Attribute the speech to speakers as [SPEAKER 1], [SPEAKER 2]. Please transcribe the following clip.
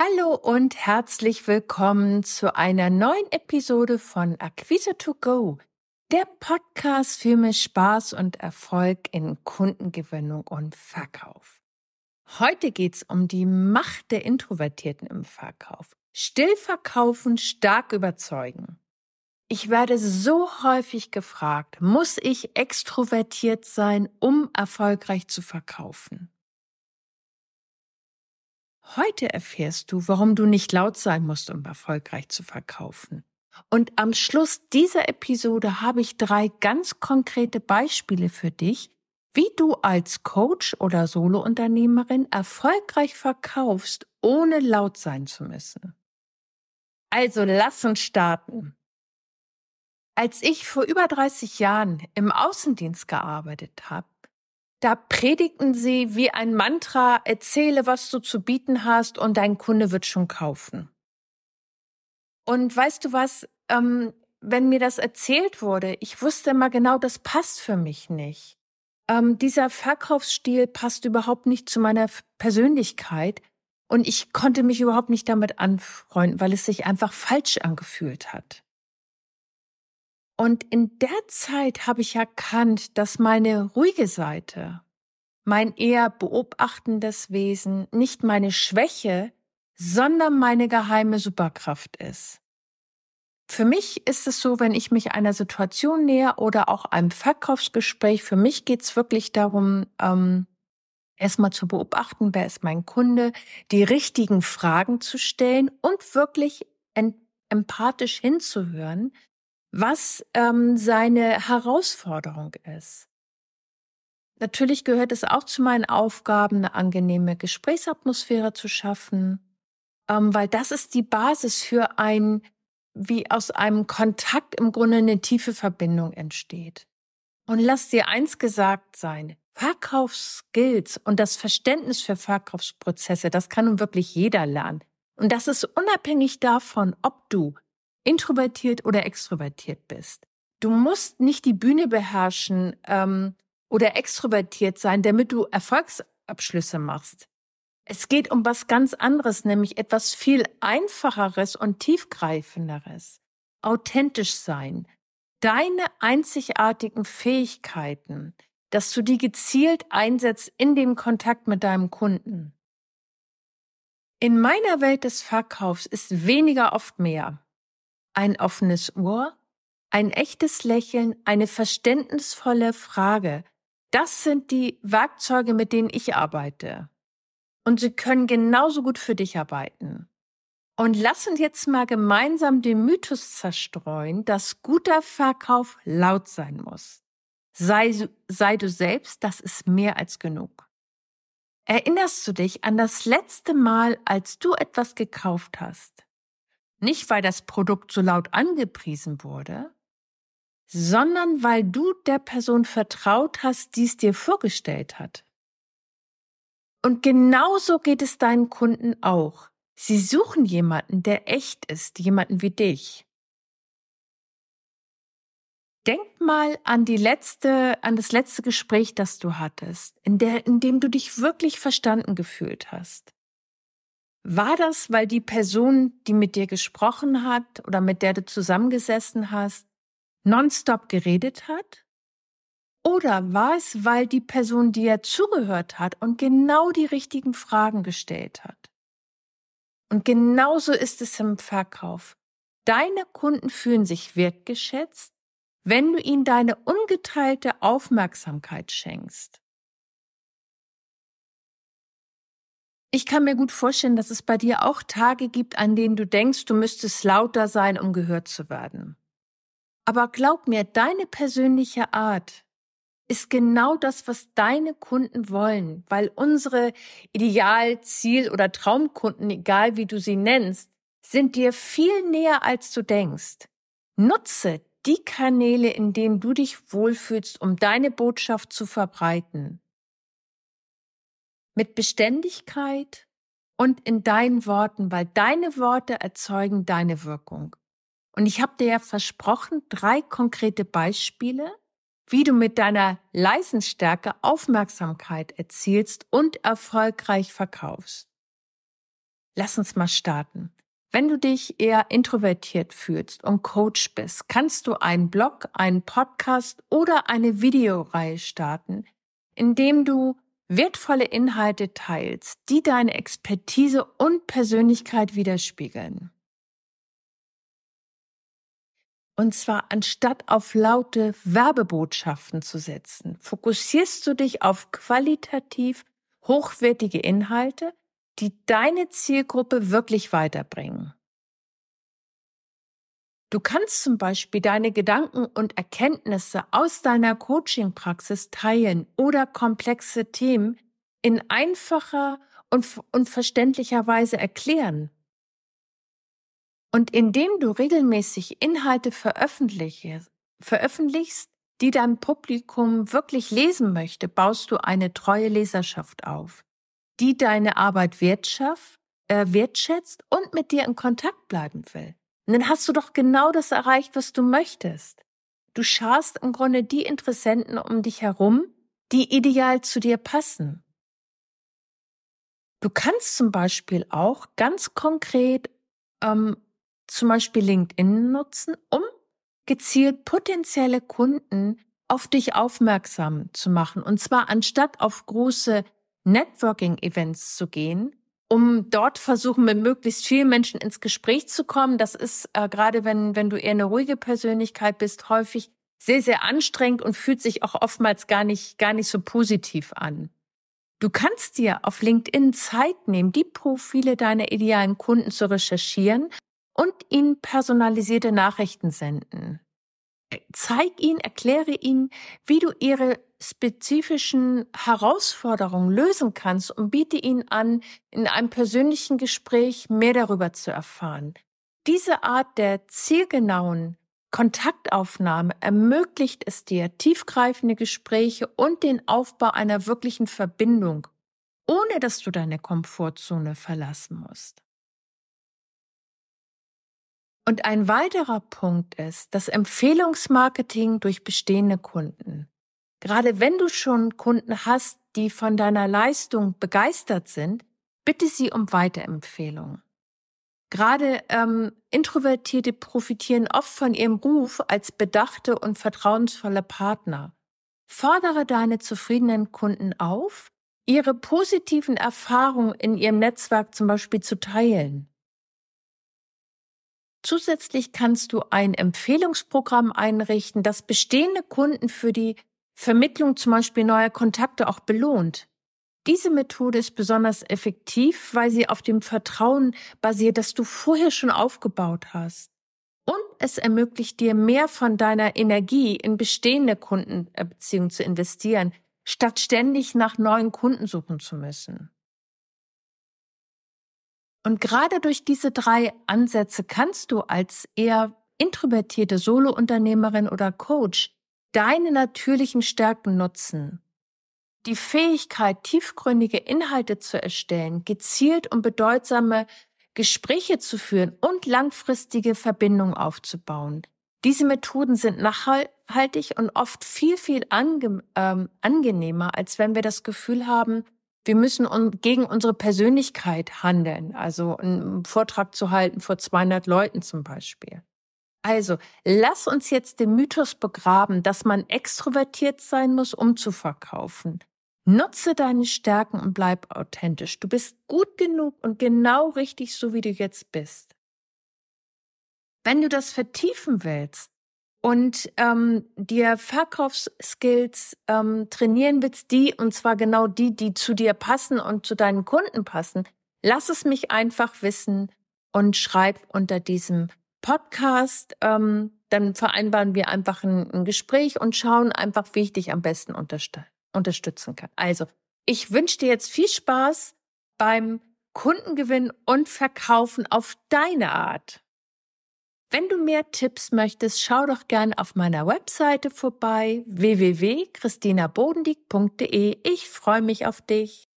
[SPEAKER 1] Hallo und herzlich willkommen zu einer neuen Episode von Akquise to Go, der Podcast für mehr Spaß und Erfolg in Kundengewinnung und Verkauf. Heute geht's um die Macht der Introvertierten im Verkauf. Still verkaufen, stark überzeugen. Ich werde so häufig gefragt, muss ich extrovertiert sein, um erfolgreich zu verkaufen? Heute erfährst du, warum du nicht laut sein musst, um erfolgreich zu verkaufen. Und am Schluss dieser Episode habe ich drei ganz konkrete Beispiele für dich, wie du als Coach oder Solounternehmerin erfolgreich verkaufst, ohne laut sein zu müssen. Also lass uns starten. Als ich vor über 30 Jahren im Außendienst gearbeitet habe, da predigten sie wie ein Mantra, erzähle, was du zu bieten hast und dein Kunde wird schon kaufen. Und weißt du was, ähm, wenn mir das erzählt wurde, ich wusste immer genau, das passt für mich nicht. Ähm, dieser Verkaufsstil passt überhaupt nicht zu meiner Persönlichkeit und ich konnte mich überhaupt nicht damit anfreunden, weil es sich einfach falsch angefühlt hat. Und in der Zeit habe ich erkannt, dass meine ruhige Seite, mein eher beobachtendes Wesen nicht meine Schwäche, sondern meine geheime Superkraft ist. Für mich ist es so, wenn ich mich einer Situation näher oder auch einem Verkaufsgespräch, für mich geht es wirklich darum, ähm, erstmal zu beobachten, wer ist mein Kunde, die richtigen Fragen zu stellen und wirklich empathisch hinzuhören, was ähm, seine Herausforderung ist. Natürlich gehört es auch zu meinen Aufgaben, eine angenehme Gesprächsatmosphäre zu schaffen, ähm, weil das ist die Basis für ein, wie aus einem Kontakt im Grunde eine tiefe Verbindung entsteht. Und lass dir eins gesagt sein, Verkaufsskills und das Verständnis für Verkaufsprozesse, das kann nun wirklich jeder lernen. Und das ist unabhängig davon, ob du introvertiert oder extrovertiert bist. Du musst nicht die Bühne beherrschen ähm, oder extrovertiert sein, damit du Erfolgsabschlüsse machst. Es geht um was ganz anderes, nämlich etwas viel einfacheres und tiefgreifenderes. Authentisch sein. Deine einzigartigen Fähigkeiten, dass du die gezielt einsetzt in dem Kontakt mit deinem Kunden. In meiner Welt des Verkaufs ist weniger oft mehr ein offenes Ohr, ein echtes Lächeln, eine verständnisvolle Frage. Das sind die Werkzeuge, mit denen ich arbeite. Und sie können genauso gut für dich arbeiten. Und lass uns jetzt mal gemeinsam den Mythos zerstreuen, dass guter Verkauf laut sein muss. Sei, sei du selbst, das ist mehr als genug. Erinnerst du dich an das letzte Mal, als du etwas gekauft hast? Nicht, weil das Produkt so laut angepriesen wurde, sondern weil du der Person vertraut hast, die es dir vorgestellt hat. Und genauso geht es deinen Kunden auch. Sie suchen jemanden, der echt ist, jemanden wie dich. Denk mal an die letzte, an das letzte Gespräch, das du hattest, in der, in dem du dich wirklich verstanden gefühlt hast. War das, weil die Person, die mit dir gesprochen hat oder mit der du zusammengesessen hast, nonstop geredet hat? Oder war es, weil die Person dir zugehört hat und genau die richtigen Fragen gestellt hat? Und genauso ist es im Verkauf. Deine Kunden fühlen sich wertgeschätzt, wenn du ihnen deine ungeteilte Aufmerksamkeit schenkst. Ich kann mir gut vorstellen, dass es bei dir auch Tage gibt, an denen du denkst, du müsstest lauter sein, um gehört zu werden. Aber glaub mir, deine persönliche Art ist genau das, was deine Kunden wollen, weil unsere Ideal-, Ziel- oder Traumkunden, egal wie du sie nennst, sind dir viel näher, als du denkst. Nutze die Kanäle, in denen du dich wohlfühlst, um deine Botschaft zu verbreiten mit Beständigkeit und in deinen Worten, weil deine Worte erzeugen deine Wirkung. Und ich habe dir ja versprochen, drei konkrete Beispiele, wie du mit deiner Leistungsstärke Aufmerksamkeit erzielst und erfolgreich verkaufst. Lass uns mal starten. Wenn du dich eher introvertiert fühlst und Coach bist, kannst du einen Blog, einen Podcast oder eine Videoreihe starten, in dem du wertvolle Inhalte teilst, die deine Expertise und Persönlichkeit widerspiegeln. Und zwar anstatt auf laute Werbebotschaften zu setzen, fokussierst du dich auf qualitativ hochwertige Inhalte, die deine Zielgruppe wirklich weiterbringen. Du kannst zum Beispiel deine Gedanken und Erkenntnisse aus deiner Coaching-Praxis teilen oder komplexe Themen in einfacher und, und verständlicher Weise erklären. Und indem du regelmäßig Inhalte veröffentlichst, die dein Publikum wirklich lesen möchte, baust du eine treue Leserschaft auf, die deine Arbeit äh, wertschätzt und mit dir in Kontakt bleiben will. Und dann hast du doch genau das erreicht, was du möchtest. Du scharst im Grunde die Interessenten um dich herum, die ideal zu dir passen. Du kannst zum Beispiel auch ganz konkret ähm, zum Beispiel LinkedIn nutzen, um gezielt potenzielle Kunden auf dich aufmerksam zu machen. Und zwar anstatt auf große Networking-Events zu gehen, um dort versuchen, mit möglichst vielen Menschen ins Gespräch zu kommen. Das ist äh, gerade, wenn, wenn du eher eine ruhige Persönlichkeit bist, häufig sehr, sehr anstrengend und fühlt sich auch oftmals gar nicht, gar nicht so positiv an. Du kannst dir auf LinkedIn Zeit nehmen, die Profile deiner idealen Kunden zu recherchieren und ihnen personalisierte Nachrichten senden. Zeig ihnen, erkläre ihnen, wie du ihre spezifischen Herausforderungen lösen kannst und biete ihnen an, in einem persönlichen Gespräch mehr darüber zu erfahren. Diese Art der zielgenauen Kontaktaufnahme ermöglicht es dir tiefgreifende Gespräche und den Aufbau einer wirklichen Verbindung, ohne dass du deine Komfortzone verlassen musst. Und ein weiterer Punkt ist das Empfehlungsmarketing durch bestehende Kunden. Gerade wenn du schon Kunden hast, die von deiner Leistung begeistert sind, bitte sie um Weiterempfehlungen. Gerade ähm, Introvertierte profitieren oft von ihrem Ruf als bedachte und vertrauensvolle Partner. Fordere deine zufriedenen Kunden auf, ihre positiven Erfahrungen in ihrem Netzwerk zum Beispiel zu teilen. Zusätzlich kannst du ein Empfehlungsprogramm einrichten, das bestehende Kunden für die Vermittlung zum Beispiel neuer Kontakte auch belohnt. Diese Methode ist besonders effektiv, weil sie auf dem Vertrauen basiert, das du vorher schon aufgebaut hast. Und es ermöglicht dir mehr von deiner Energie in bestehende Kundenbeziehungen zu investieren, statt ständig nach neuen Kunden suchen zu müssen. Und gerade durch diese drei Ansätze kannst du als eher introvertierte Solounternehmerin oder Coach deine natürlichen Stärken nutzen. Die Fähigkeit, tiefgründige Inhalte zu erstellen, gezielt und bedeutsame Gespräche zu führen und langfristige Verbindungen aufzubauen. Diese Methoden sind nachhaltig und oft viel, viel ange ähm, angenehmer, als wenn wir das Gefühl haben, wir müssen gegen unsere Persönlichkeit handeln, also einen Vortrag zu halten vor 200 Leuten zum Beispiel. Also, lass uns jetzt den Mythos begraben, dass man extrovertiert sein muss, um zu verkaufen. Nutze deine Stärken und bleib authentisch. Du bist gut genug und genau richtig so, wie du jetzt bist. Wenn du das vertiefen willst, und ähm, dir Verkaufsskills ähm, trainieren willst, die, und zwar genau die, die zu dir passen und zu deinen Kunden passen, lass es mich einfach wissen und schreib unter diesem Podcast. Ähm, dann vereinbaren wir einfach ein, ein Gespräch und schauen einfach, wie ich dich am besten unterst unterstützen kann. Also, ich wünsche dir jetzt viel Spaß beim Kundengewinn und Verkaufen auf deine Art. Wenn du mehr Tipps möchtest, schau doch gern auf meiner Webseite vorbei www.christinabodendieck.de. Ich freue mich auf dich.